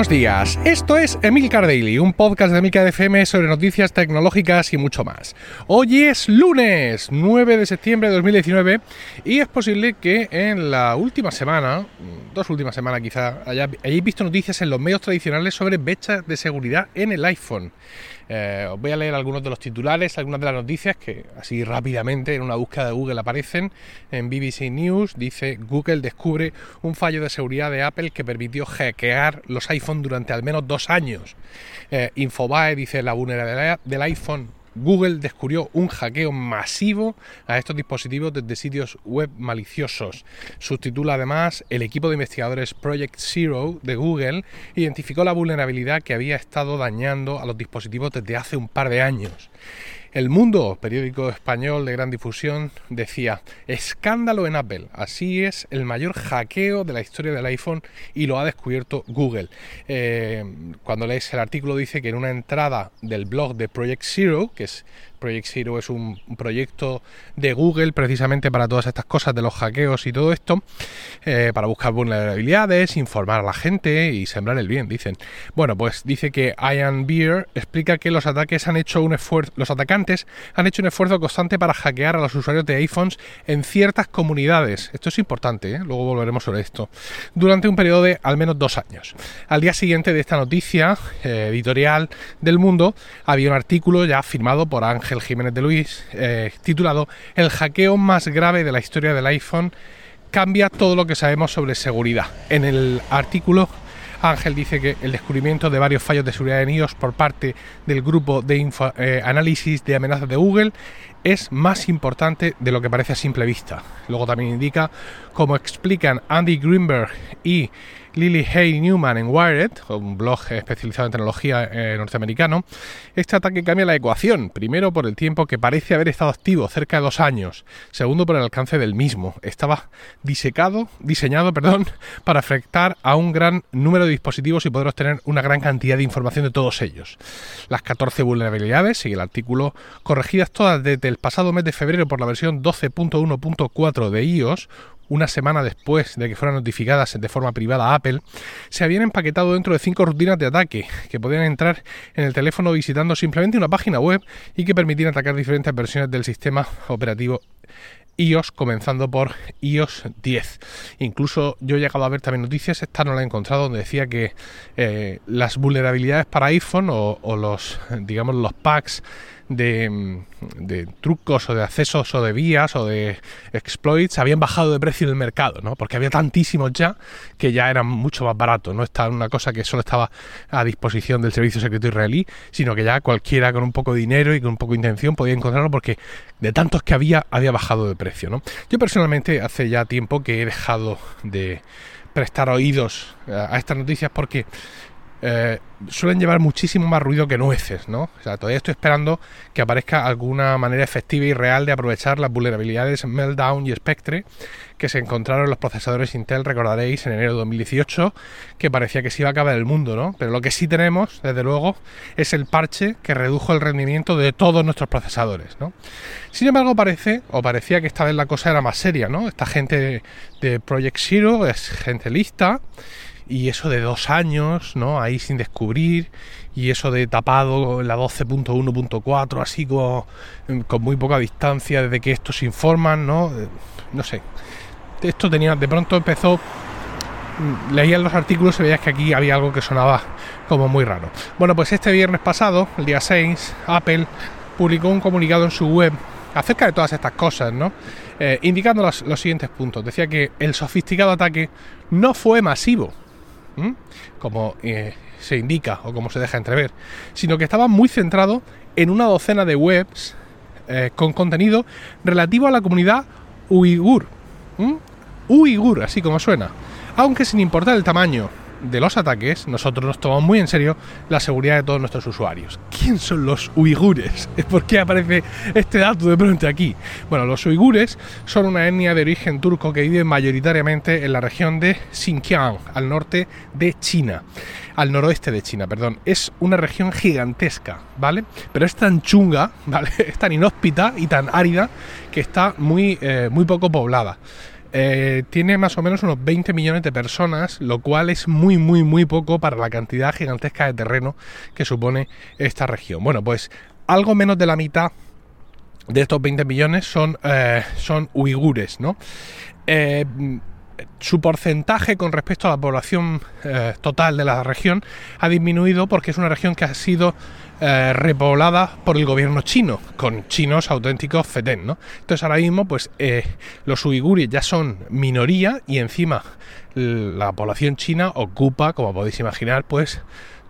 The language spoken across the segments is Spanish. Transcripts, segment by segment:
Buenos días, esto es Emilcar Daily, un podcast de Emilcar FM sobre noticias tecnológicas y mucho más. Hoy es lunes 9 de septiembre de 2019 y es posible que en la última semana, dos últimas semanas quizá, hayáis visto noticias en los medios tradicionales sobre brechas de seguridad en el iPhone. Eh, os voy a leer algunos de los titulares, algunas de las noticias que así rápidamente en una búsqueda de Google aparecen. En BBC News dice Google descubre un fallo de seguridad de Apple que permitió hackear los iPhone durante al menos dos años. Eh, Infobae dice la vulnerabilidad del iPhone Google descubrió un hackeo masivo a estos dispositivos desde sitios web maliciosos. Subtitula además, el equipo de investigadores Project Zero de Google identificó la vulnerabilidad que había estado dañando a los dispositivos desde hace un par de años. El Mundo, periódico español de gran difusión, decía, escándalo en Apple, así es el mayor hackeo de la historia del iPhone y lo ha descubierto Google. Eh, cuando lees el artículo dice que en una entrada del blog de Project Zero, que es Project Zero es un, proyecto de Google precisamente para todas estas cosas de los hackeos y todo esto, eh, para buscar vulnerabilidades, informar a la gente y sembrar el bien, dicen. Bueno, pues dice que Ian Beer explica que los ataques han hecho un esfuerzo, los atacantes han hecho un esfuerzo constante para hackear a los usuarios de iPhones en ciertas comunidades. Esto es importante, ¿eh? luego volveremos sobre esto. Durante un periodo de al menos dos años. Al día siguiente de esta noticia eh, editorial del mundo había un artículo ya firmado por Ángel el Jiménez de Luis, eh, titulado El hackeo más grave de la historia del iPhone cambia todo lo que sabemos sobre seguridad. En el artículo Ángel dice que el descubrimiento de varios fallos de seguridad en iOS por parte del grupo de eh, análisis de amenazas de Google es más importante de lo que parece a simple vista. Luego también indica, como explican Andy Greenberg y Lily Hay Newman en Wired, un blog especializado en tecnología eh, norteamericano, este ataque cambia la ecuación. Primero, por el tiempo que parece haber estado activo, cerca de dos años. Segundo, por el alcance del mismo. Estaba disecado, diseñado perdón, para afectar a un gran número de dispositivos y poder obtener una gran cantidad de información de todos ellos. Las 14 vulnerabilidades, sigue el artículo, corregidas todas desde el pasado mes de febrero por la versión 12.1.4 de iOS, una semana después de que fueran notificadas de forma privada a Apple, se habían empaquetado dentro de cinco rutinas de ataque que podían entrar en el teléfono visitando simplemente una página web y que permitían atacar diferentes versiones del sistema operativo iOS, comenzando por iOS 10. Incluso yo he llegado a ver también noticias, esta no la he encontrado, donde decía que eh, las vulnerabilidades para iPhone o, o los, digamos, los packs de, trucos o de accesos o de vías o de exploits habían bajado de precio en el mercado, ¿no? Porque había tantísimos ya que ya eran mucho más baratos, no está una cosa que solo estaba a disposición del servicio secreto israelí, sino que ya cualquiera con un poco de dinero y con un poco de intención podía encontrarlo porque de tantos que había había bajado de precio, ¿no? Yo personalmente hace ya tiempo que he dejado de prestar oídos a estas noticias porque eh, suelen llevar muchísimo más ruido que nueces, ¿no? O sea, todavía estoy esperando que aparezca alguna manera efectiva y real de aprovechar las vulnerabilidades Meltdown y Spectre que se encontraron en los procesadores Intel, recordaréis, en enero de 2018, que parecía que se iba a acabar el mundo, ¿no? Pero lo que sí tenemos, desde luego, es el parche que redujo el rendimiento de todos nuestros procesadores, ¿no? Sin embargo, parece, o parecía que esta vez la cosa era más seria, ¿no? Esta gente de Project Zero es gente lista y eso de dos años, ¿no? Ahí sin descubrir, y eso de tapado la 12.1.4, así como con muy poca distancia desde que estos informan, ¿no? Eh, no sé. Esto tenía, de pronto empezó, mm, leían los artículos y veías que aquí había algo que sonaba como muy raro. Bueno, pues este viernes pasado, el día 6, Apple publicó un comunicado en su web acerca de todas estas cosas, ¿no? Eh, indicando los siguientes puntos. Decía que el sofisticado ataque no fue masivo, como eh, se indica o como se deja entrever, sino que estaba muy centrado en una docena de webs eh, con contenido relativo a la comunidad uigur. Uigur, así como suena. Aunque sin importar el tamaño de los ataques, nosotros nos tomamos muy en serio la seguridad de todos nuestros usuarios. ¿Quién son los uigures? ¿Por qué aparece este dato de pronto aquí? Bueno, los uigures son una etnia de origen turco que vive mayoritariamente en la región de Xinjiang, al norte de China. Al noroeste de China, perdón. Es una región gigantesca, ¿vale? Pero es tan chunga, ¿vale? Es tan inhóspita y tan árida que está muy, eh, muy poco poblada. Eh, tiene más o menos unos 20 millones de personas, lo cual es muy, muy, muy poco para la cantidad gigantesca de terreno que supone esta región. Bueno, pues algo menos de la mitad de estos 20 millones son, eh, son uigures, ¿no? Eh, su porcentaje con respecto a la población eh, total de la región ha disminuido porque es una región que ha sido repoblada por el gobierno chino, con chinos auténticos fetén, ¿no? Entonces ahora mismo, pues los uigures ya son minoría y encima la población china ocupa, como podéis imaginar, pues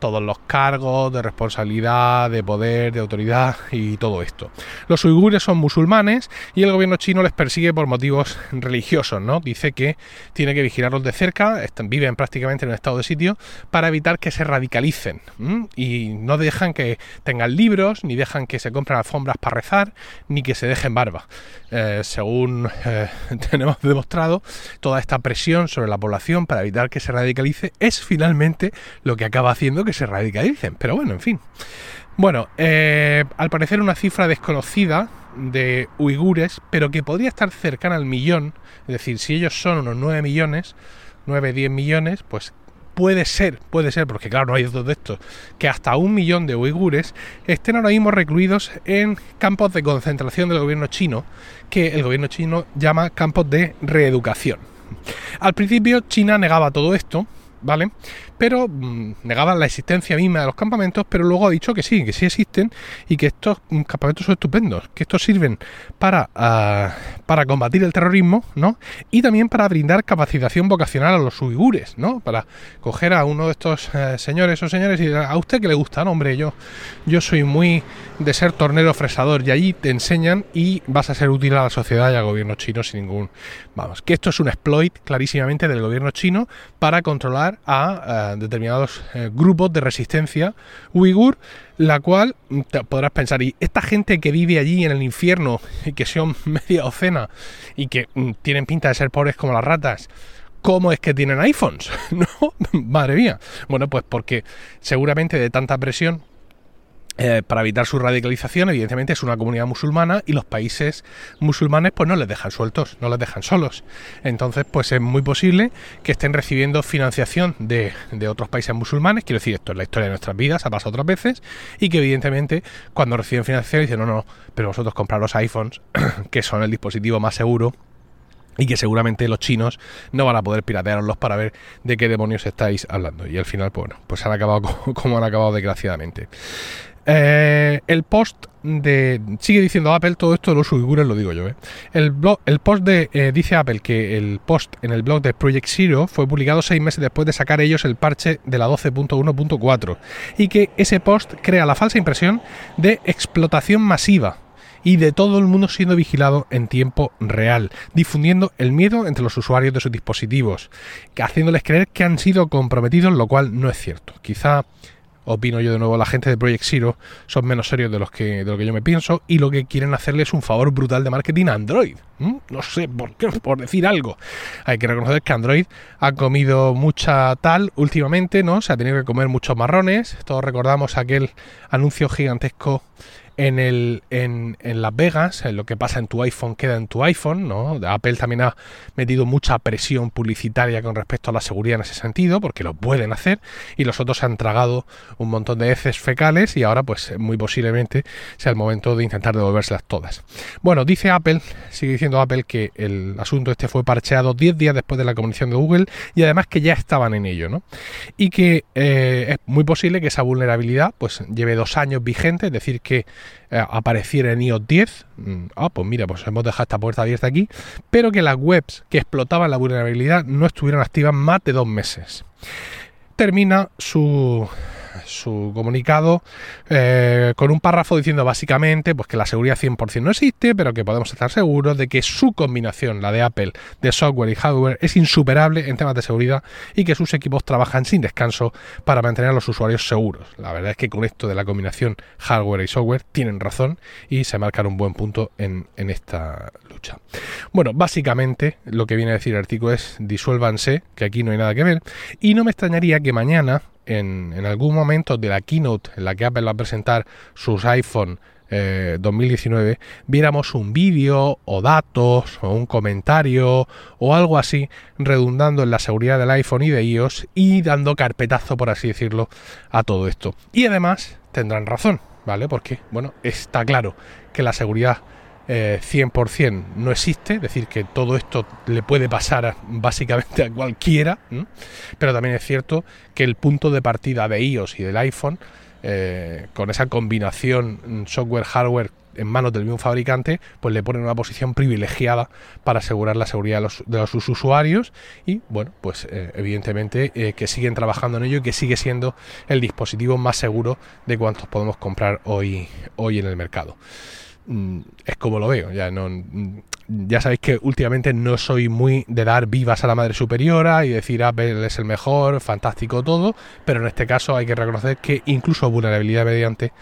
todos los cargos de responsabilidad, de poder, de autoridad y todo esto. Los uigures son musulmanes y el gobierno chino les persigue por motivos religiosos, ¿no? Dice que tiene que vigilarlos de cerca, viven prácticamente en estado de sitio para evitar que se radicalicen y no dejan que tengan libros, ni dejan que se compren alfombras para rezar, ni que se dejen barba. Eh, según eh, tenemos demostrado, toda esta presión sobre la población para evitar que se radicalice es finalmente lo que acaba haciendo que se radicalicen. Pero bueno, en fin. Bueno, eh, al parecer una cifra desconocida de uigures, pero que podría estar cercana al millón. Es decir, si ellos son unos 9 millones, 9, 10 millones, pues puede ser, puede ser, porque claro, no hay dos de estos, que hasta un millón de uigures estén ahora mismo recluidos en campos de concentración del gobierno chino, que el gobierno chino llama campos de reeducación. Al principio China negaba todo esto, ¿vale? Pero mm, negaban la existencia misma de los campamentos, pero luego ha dicho que sí, que sí existen y que estos mm, campamentos son estupendos, que estos sirven para, ah, para combatir el terrorismo, ¿no? Y también para brindar capacitación vocacional a los uigures, ¿no? Para coger a uno de estos eh, señores o señores y decir, a usted que le gusta, no, hombre, yo, yo soy muy de ser tornero fresador y allí te enseñan y vas a ser útil a la sociedad y al gobierno chino sin ningún... Vamos, que esto es un exploit clarísimamente del gobierno chino para controlar a, determinados eh, grupos de resistencia uigur, la cual te podrás pensar, y esta gente que vive allí en el infierno y que son media docena y que mm, tienen pinta de ser pobres como las ratas, ¿Cómo es que tienen iPhones? ¿No? Madre mía. Bueno, pues porque seguramente de tanta presión eh, para evitar su radicalización, evidentemente es una comunidad musulmana y los países musulmanes pues no les dejan sueltos, no les dejan solos. Entonces pues es muy posible que estén recibiendo financiación de, otros países musulmanes, quiero decir, esto es la historia de nuestras vidas, ha pasado otras veces, y que evidentemente cuando reciben financiación dicen, no, no, pero vosotros comprar los iPhones, que son el dispositivo más seguro, y que seguramente los chinos no van a poder piratearlos para ver de qué demonios estáis hablando. Y al final, pues bueno, pues han acabado como han acabado desgraciadamente. Eh, el post de. Sigue diciendo Apple, todo esto de los uigures lo digo yo, ¿eh? El, blog, el post de. Eh, dice Apple que el post en el blog de Project Zero fue publicado seis meses después de sacar ellos el parche de la 12.1.4 y que ese post crea la falsa impresión de explotación masiva y de todo el mundo siendo vigilado en tiempo real, difundiendo el miedo entre los usuarios de sus dispositivos, haciéndoles creer que han sido comprometidos, lo cual no es cierto. Quizá opino yo de nuevo, la gente de Project Zero son menos serios de, los que, de lo que yo me pienso y lo que quieren hacerle es un favor brutal de marketing a Android. No sé por qué, por decir algo. Hay que reconocer que Android ha comido mucha tal últimamente, ¿no? Se ha tenido que comer muchos marrones. Todos recordamos aquel anuncio gigantesco en, Las Vegas, en lo que pasa en tu iPhone queda en tu iPhone, ¿no? Apple también ha metido mucha presión publicitaria con respecto a la seguridad en ese sentido, porque lo pueden hacer, y los otros se han tragado un montón de heces fecales y ahora pues muy posiblemente sea el momento de intentar devolvérselas todas. Bueno, dice Apple, sigue diciendo Apple que el asunto este fue parcheado 10 días después de la comunicación de Google y además que ya estaban en ello, ¿no? Y que eh, es muy posible que esa vulnerabilidad pues lleve dos años vigente, es decir, que eh, apareciera en iOS 10, mm, ah, pues mira, pues hemos dejado esta puerta abierta aquí, pero que las webs que explotaban la vulnerabilidad no estuvieran activas más de dos meses. Termina su su comunicado eh, con un párrafo diciendo básicamente pues que la seguridad 100% no existe, pero que podemos estar seguros de que su combinación, la de Apple, de software y hardware, es insuperable en temas de seguridad y que sus equipos trabajan sin descanso para mantener a los usuarios seguros. La verdad es que con esto de la combinación hardware y software tienen razón y se marcan un buen punto en, en esta lucha. Bueno, básicamente lo que viene a decir el artículo es disuélvanse, que aquí no hay nada que ver, y no me extrañaría que mañana en, algún momento de la keynote en la que Apple va a presentar sus iPhone 2019 viéramos un vídeo o datos o un comentario o algo así redundando en la seguridad del iPhone y de iOS y dando carpetazo, por así decirlo, a todo esto. Y además tendrán razón, ¿vale? Porque, bueno, está claro que la seguridad 100% eh, no existe, es decir, que todo esto le puede pasar básicamente a cualquiera, pero también es cierto que el punto de partida de iOS y del iPhone, eh, con esa combinación software-hardware en manos del mismo fabricante, pues le pone una posición privilegiada para asegurar la seguridad de los, sus usuarios y, bueno, pues eh, evidentemente que siguen trabajando en ello y que sigue siendo el dispositivo más seguro de cuantos podemos comprar hoy, hoy en el mercado. Mm, es como lo veo. Ya, no, mm, ya sabéis que últimamente no soy muy de dar vivas a la madre superiora y decir Apple es el mejor, fantástico todo, pero en este caso hay que reconocer que incluso vulnerabilidad mediante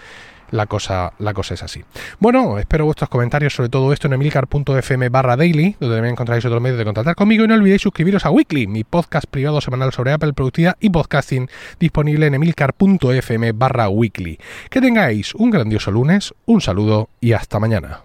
la cosa, la cosa es así. Bueno, espero vuestros comentarios sobre todo esto en emilcar.fm barra daily, donde también encontráis otros medios de contactar conmigo y no olvidéis suscribiros a Weekly, mi podcast privado semanal sobre Apple, productividad y podcasting, disponible en emilcar.fm barra weekly. Que tengáis un grandioso lunes, un saludo y hasta mañana.